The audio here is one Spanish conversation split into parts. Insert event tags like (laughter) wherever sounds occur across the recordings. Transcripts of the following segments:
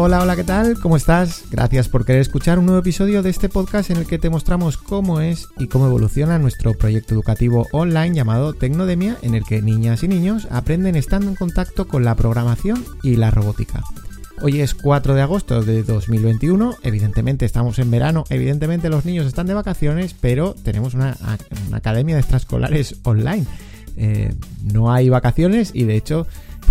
Hola, hola, ¿qué tal? ¿Cómo estás? Gracias por querer escuchar un nuevo episodio de este podcast en el que te mostramos cómo es y cómo evoluciona nuestro proyecto educativo online llamado Tecnodemia, en el que niñas y niños aprenden estando en contacto con la programación y la robótica. Hoy es 4 de agosto de 2021, evidentemente estamos en verano, evidentemente los niños están de vacaciones, pero tenemos una, academia de extraescolares online. Eh, no hay vacaciones y de hecho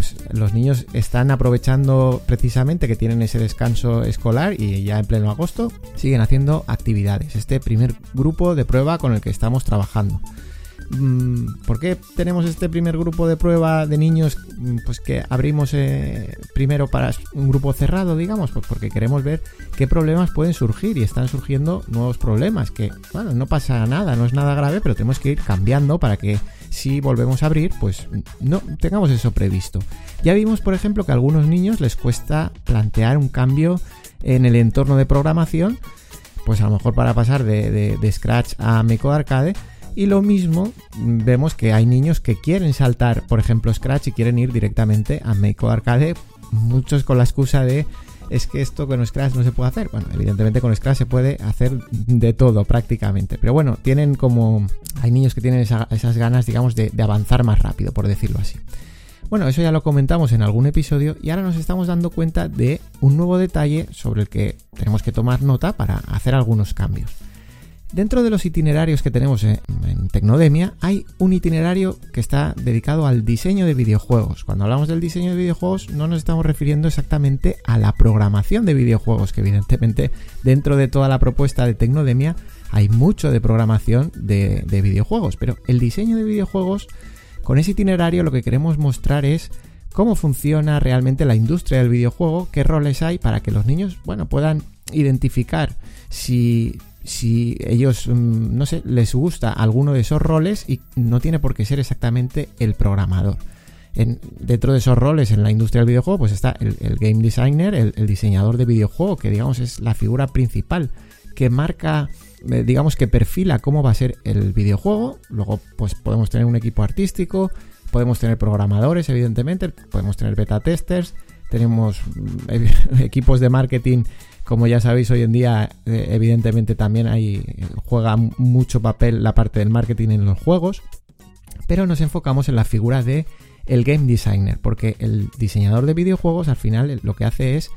pues los niños están aprovechando precisamente que tienen ese descanso escolar y ya en pleno agosto siguen haciendo actividades. Este primer grupo de prueba con el que estamos trabajando. Mm, ¿Por qué tenemos este primer grupo de prueba de niños mm, pues que abrimos eh, primero para un grupo cerrado, digamos? Pues porque queremos ver qué problemas pueden surgir y están surgiendo nuevos problemas que, bueno, no pasa nada, no es nada grave, pero tenemos que ir cambiando para que si volvemos a abrir, pues no tengamos eso previsto. Ya vimos, por ejemplo, que a algunos niños les cuesta plantear un cambio en el entorno de programación, pues a lo mejor para pasar de, Scratch a Meco Arcade. Y lo mismo vemos que hay niños que quieren saltar, por ejemplo, Scratch y quieren ir directamente a Meco Arcade, muchos con la excusa de es que esto con Scratch no se puede hacer. Bueno, evidentemente con Scratch se puede hacer de todo prácticamente. Pero bueno, tienen como... Hay niños que tienen esas ganas, digamos, de, de avanzar más rápido, por decirlo así. Bueno, eso ya lo comentamos en algún episodio y ahora nos estamos dando cuenta de un nuevo detalle sobre el que tenemos que tomar nota para hacer algunos cambios. Dentro de los itinerarios que tenemos en, Tecnodemia hay un itinerario que está dedicado al diseño de videojuegos. Cuando hablamos del diseño de videojuegos no nos estamos refiriendo exactamente a la programación de videojuegos, que evidentemente dentro de toda la propuesta de Tecnodemia hay mucho de programación de, de videojuegos, pero el diseño de videojuegos con ese itinerario lo que queremos mostrar es cómo funciona realmente la industria del videojuego, qué roles hay para que los niños, bueno, puedan identificar si si ellos, mm, no sé, les gusta alguno de esos roles y no tiene por qué ser exactamente el programador. En, dentro de esos roles en la industria del videojuego, pues está el, game designer, el, diseñador de videojuego, que digamos es la figura principal que marca, eh, digamos que perfila cómo va a ser el videojuego. Luego, pues podemos tener un equipo artístico, podemos tener programadores, evidentemente, podemos tener beta testers, tenemos mm, (laughs) equipos de marketing como ya sabéis, hoy en día, eh, evidentemente, también hay, juega mucho papel la parte del marketing en los juegos. Pero nos enfocamos en la figura de el game designer, porque el diseñador de videojuegos al final lo que hace es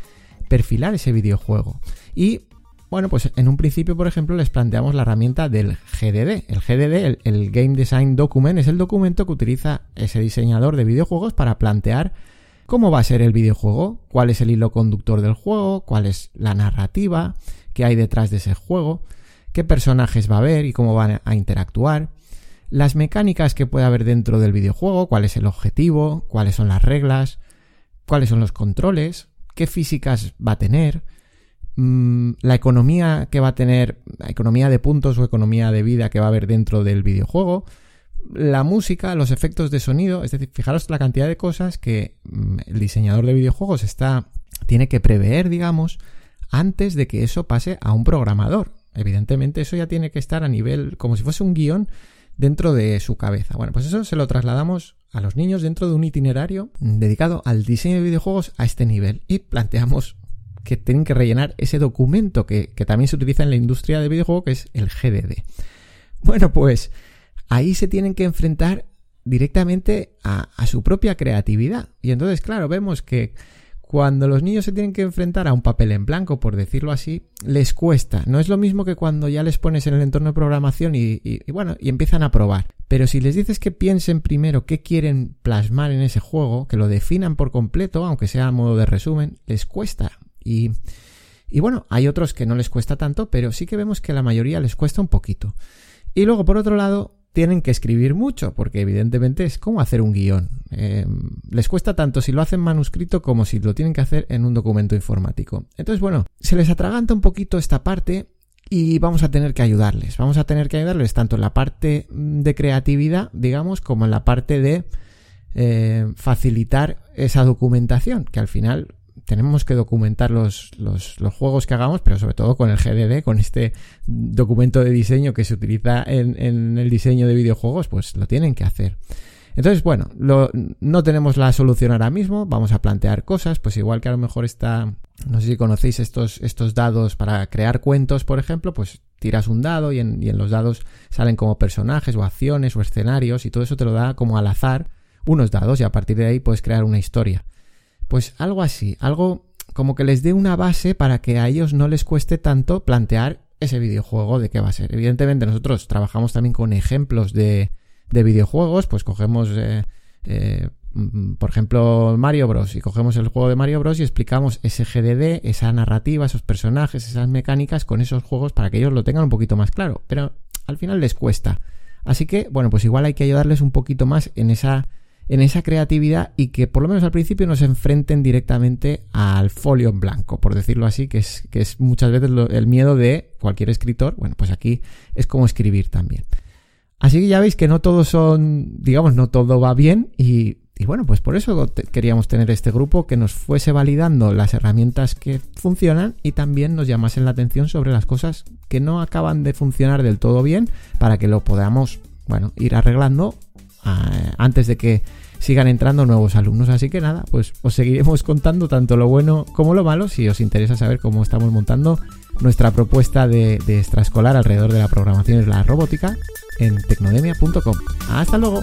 perfilar ese videojuego. Y bueno, pues en un principio, por ejemplo, les planteamos la herramienta del GDD. El GDD, el, Game Design Document, es el documento que utiliza ese diseñador de videojuegos para plantear cómo va a ser el videojuego, cuál es el hilo conductor del juego, cuál es la narrativa que hay detrás de ese juego, qué personajes va a haber y cómo van a interactuar, las mecánicas que puede haber dentro del videojuego, cuál es el objetivo, cuáles son las reglas, cuáles son los controles, qué físicas va a tener, mm, la economía que va a tener, la economía de puntos o economía de vida que va a haber dentro del videojuego, la música, los efectos de sonido, es decir, fijaros la cantidad de cosas que mm, el diseñador de videojuegos está tiene que prever, digamos, antes de que eso pase a un programador. Evidentemente eso ya tiene que estar a nivel como si fuese un guion dentro de su cabeza. Bueno, pues eso se lo trasladamos a los niños dentro de un itinerario dedicado al diseño de videojuegos a este nivel y planteamos que tienen que rellenar ese documento que, también se utiliza en la industria de videojuego que es el GDD. Bueno, pues ahí se tienen que enfrentar directamente a, su propia creatividad. Y entonces, claro, vemos que cuando los niños se tienen que enfrentar a un papel en blanco, por decirlo así, les cuesta. No es lo mismo que cuando ya les pones en el entorno de programación y, y, bueno, y empiezan a probar. Pero si les dices que piensen primero qué quieren plasmar en ese juego, que lo definan por completo, aunque sea a modo de resumen, les cuesta. Y, y bueno, hay otros que no les cuesta tanto, pero sí que vemos que la mayoría les cuesta un poquito. Y luego, por otro lado, tienen que escribir mucho, porque evidentemente es como hacer un guion. Eh, les cuesta tanto si lo hacen manuscrito como si lo tienen que hacer en un documento informático. Entonces, bueno, se les atraganta un poquito esta parte y vamos a tener que ayudarles. Vamos a tener que ayudarles tanto en la parte de creatividad, digamos, como en la parte de eh, facilitar esa documentación, que al final tenemos que documentar los, los, juegos que hagamos, pero sobre todo con el GDD, con este documento de diseño que se utiliza en, en, el diseño de videojuegos, pues lo tienen que hacer. Entonces, bueno, no tenemos la solución ahora mismo, vamos a plantear cosas, pues igual que a lo mejor está, no sé si conocéis estos, estos dados para crear cuentos, por ejemplo, pues tiras un dado y en, y en los dados salen como personajes o acciones o escenarios y todo eso te lo da como al azar unos dados y a partir de ahí puedes crear una historia. Pues algo así, algo como que les dé una base para que a ellos no les cueste tanto plantear ese videojuego de qué va a ser. Evidentemente nosotros trabajamos también con ejemplos de, de videojuegos, pues cogemos, eh, eh, por ejemplo, Mario Bros. y cogemos el juego de Mario Bros. y explicamos ese GDD, esa narrativa, esos personajes, esas mecánicas con esos juegos para que ellos lo tengan un poquito más claro. Pero al final les cuesta. Así que, bueno, pues igual hay que ayudarles un poquito más en esa en esa creatividad y que por lo menos al principio no se enfrenten directamente al folio en blanco, por decirlo así, que es, que es muchas veces el miedo de cualquier escritor. Bueno, pues aquí es como escribir también. Así que ya veis que no todos son, digamos, no todo va bien y, bueno, pues por eso queríamos tener este grupo que nos fuese validando las herramientas que funcionan y también nos llamasen la atención sobre las cosas que no acaban de funcionar del todo bien para que lo podamos, bueno, ir arreglando antes de que sigan entrando nuevos alumnos. Así que nada, pues os seguiremos (laughs) contando tanto lo bueno como lo malo si os interesa saber cómo estamos montando nuestra propuesta de, extraescolar alrededor de la programación y la robótica en tecnodemia.com. Hasta luego.